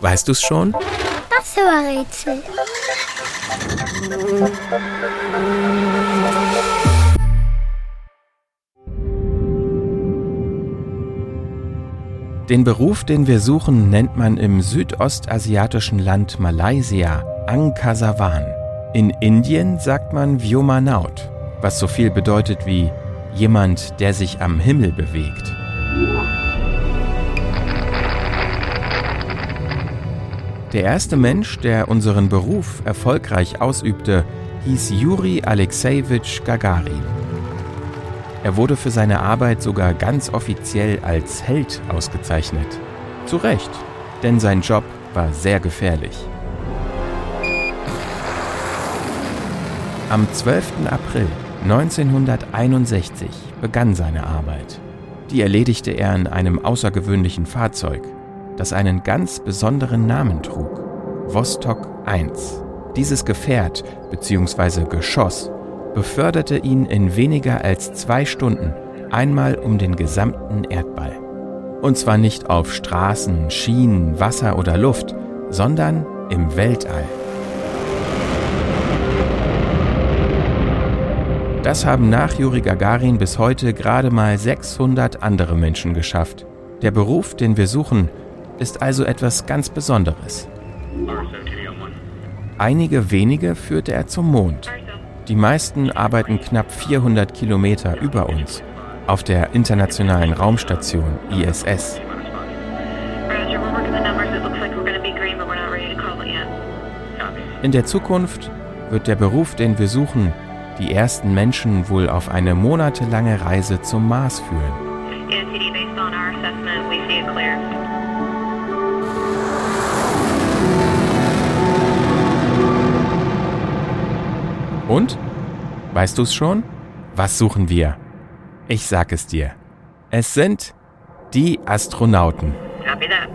Weißt du's schon? Das Rätsel. Den Beruf, den wir suchen, nennt man im südostasiatischen Land Malaysia Angkasawan. In Indien sagt man Vyomanaut, was so viel bedeutet wie jemand, der sich am Himmel bewegt. Der erste Mensch, der unseren Beruf erfolgreich ausübte, hieß Juri Alexejewitsch Gagarin. Er wurde für seine Arbeit sogar ganz offiziell als Held ausgezeichnet. Zu Recht, denn sein Job war sehr gefährlich. Am 12. April 1961 begann seine Arbeit. Die erledigte er in einem außergewöhnlichen Fahrzeug, das einen ganz besonderen Namen trug, Vostok 1. Dieses Gefährt bzw. Geschoss beförderte ihn in weniger als zwei Stunden einmal um den gesamten Erdball. Und zwar nicht auf Straßen, Schienen, Wasser oder Luft, sondern im Weltall. Das haben nach Juri Gagarin bis heute gerade mal 600 andere Menschen geschafft. Der Beruf, den wir suchen, ist also etwas ganz Besonderes. Einige wenige führte er zum Mond. Die meisten arbeiten knapp 400 Kilometer über uns auf der internationalen Raumstation ISS. In der Zukunft wird der Beruf, den wir suchen, die ersten Menschen wohl auf eine monatelange Reise zum Mars führen. Und? Weißt du es schon? Was suchen wir? Ich sag es dir. Es sind die Astronauten. Copy that.